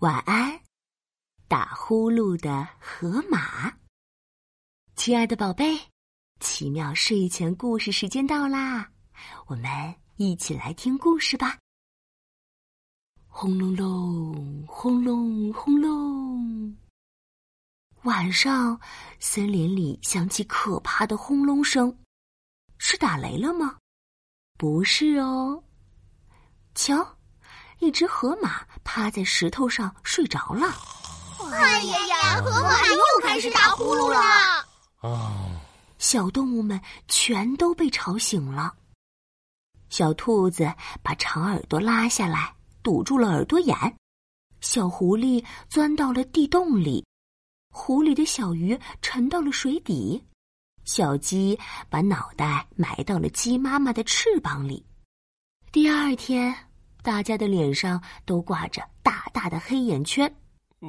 晚安，打呼噜的河马。亲爱的宝贝，奇妙睡前故事时间到啦，我们一起来听故事吧。轰隆隆，轰隆轰隆。晚上，森林里响起可怕的轰隆声，是打雷了吗？不是哦，瞧。一只河马趴在石头上睡着了。哎呀呀，河马又开始打呼噜了！啊！小动物们全都被吵醒了。小兔子把长耳朵拉下来，堵住了耳朵眼。小狐狸钻到了地洞里，湖里的小鱼沉到了水底。小鸡把脑袋埋到了鸡妈妈的翅膀里。第二天。大家的脸上都挂着大大的黑眼圈。呃，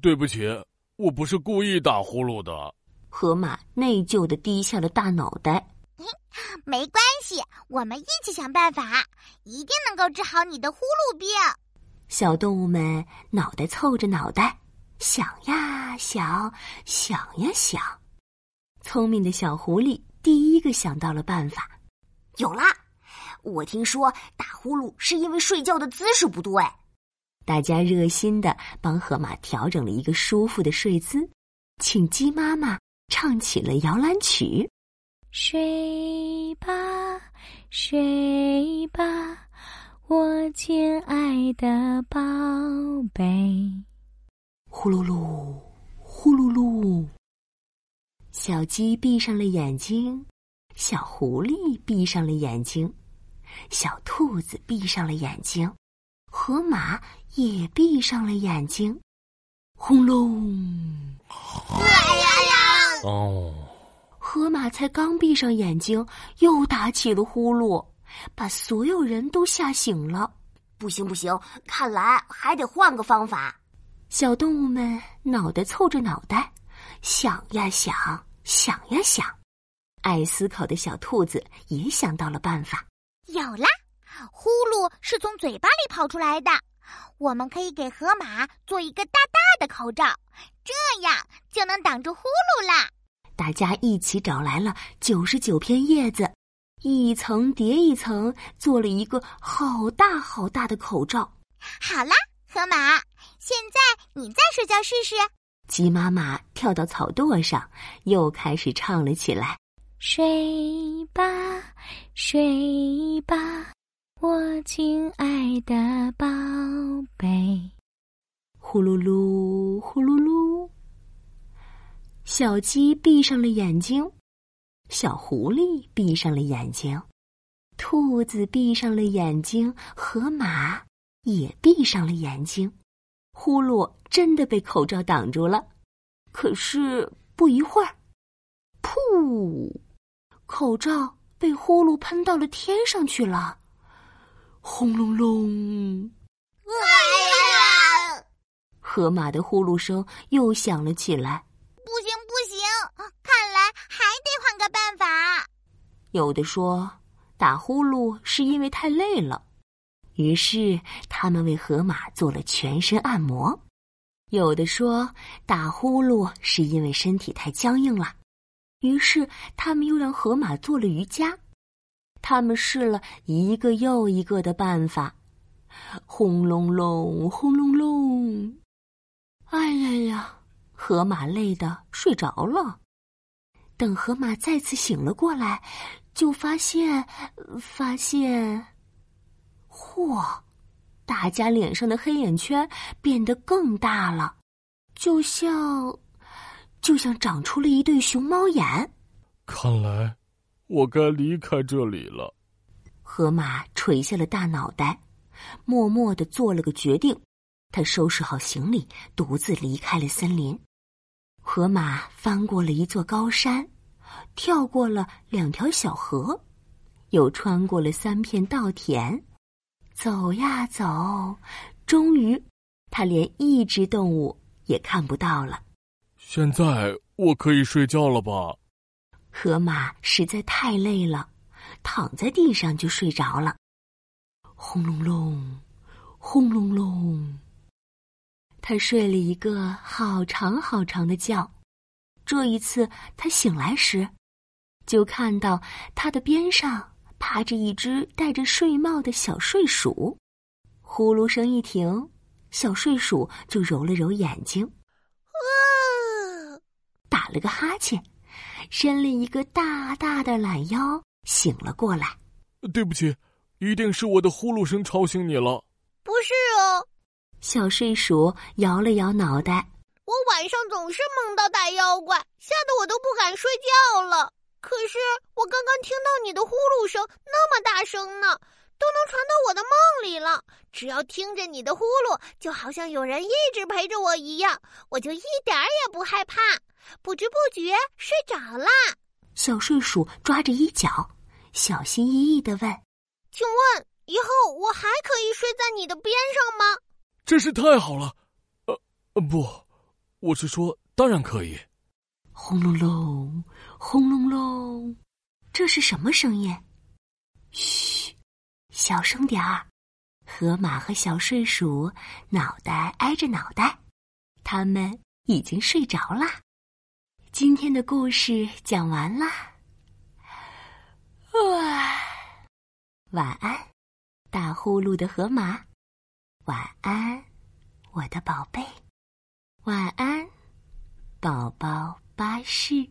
对不起，我不是故意打呼噜的。河马内疚的低下了大脑袋。没关系，我们一起想办法，一定能够治好你的呼噜病。小动物们脑袋凑着脑袋，想呀想，想呀想。聪明的小狐狸第一个想到了办法，有啦！我听说打呼噜是因为睡觉的姿势不对，大家热心的帮河马调整了一个舒服的睡姿，请鸡妈妈唱起了摇篮曲：睡吧，睡吧，我亲爱的宝贝。呼噜噜，呼噜噜，小鸡闭上了眼睛，小狐狸闭上了眼睛。小兔子闭上了眼睛，河马也闭上了眼睛。轰隆！哎呀呀！哦，河马才刚闭上眼睛，又打起了呼噜，把所有人都吓醒了。不行不行，看来还得换个方法。小动物们脑袋凑着脑袋，想呀想，想呀想。爱思考的小兔子也想到了办法。有啦，呼噜是从嘴巴里跑出来的。我们可以给河马做一个大大的口罩，这样就能挡住呼噜啦。大家一起找来了九十九片叶子，一层叠一层，做了一个好大好大的口罩。好啦，河马，现在你再睡觉试试。鸡妈妈跳到草垛上，又开始唱了起来。睡吧，睡吧，我亲爱的宝贝。呼噜噜，呼噜噜。小鸡闭上了眼睛，小狐狸闭上了眼睛，兔子闭上了眼睛，河马也闭上了眼睛。呼噜真的被口罩挡住了。可是不一会儿，噗！口罩被呼噜喷到了天上去了，轰隆隆！哎呀！河马的呼噜声又响了起来。不行不行，看来还得换个办法。有的说打呼噜是因为太累了，于是他们为河马做了全身按摩；有的说打呼噜是因为身体太僵硬了。于是，他们又让河马做了瑜伽。他们试了一个又一个的办法，轰隆隆，轰隆隆。哎呀呀，河马累得睡着了。等河马再次醒了过来，就发现，发现，嚯！大家脸上的黑眼圈变得更大了，就像……就像长出了一对熊猫眼，看来我该离开这里了。河马垂下了大脑袋，默默的做了个决定。他收拾好行李，独自离开了森林。河马翻过了一座高山，跳过了两条小河，又穿过了三片稻田，走呀走，终于，他连一只动物也看不到了。现在我可以睡觉了吧？河马实在太累了，躺在地上就睡着了。轰隆隆，轰隆隆。他睡了一个好长好长的觉。这一次，他醒来时，就看到他的边上趴着一只戴着睡帽的小睡鼠。呼噜声一停，小睡鼠就揉了揉眼睛，打了个哈欠，伸了一个大大的懒腰，醒了过来。对不起，一定是我的呼噜声吵醒你了。不是哦，小睡鼠摇了摇脑袋。我晚上总是梦到大妖怪，吓得我都不敢睡觉了。可是我刚刚听到你的呼噜声那么大声呢，都能传到我的梦里了。只要听着你的呼噜，就好像有人一直陪着我一样，我就一点儿也不害怕。不知不觉睡着啦。小睡鼠抓着衣角，小心翼翼的问：“请问以后我还可以睡在你的边上吗？”真是太好了。呃呃，不，我是说，当然可以。轰隆隆，轰隆隆，这是什么声音？嘘，小声点儿。河马和小睡鼠脑袋挨着脑袋，他们已经睡着了。今天的故事讲完了，哇，晚安，打呼噜的河马，晚安，我的宝贝，晚安，宝宝巴士。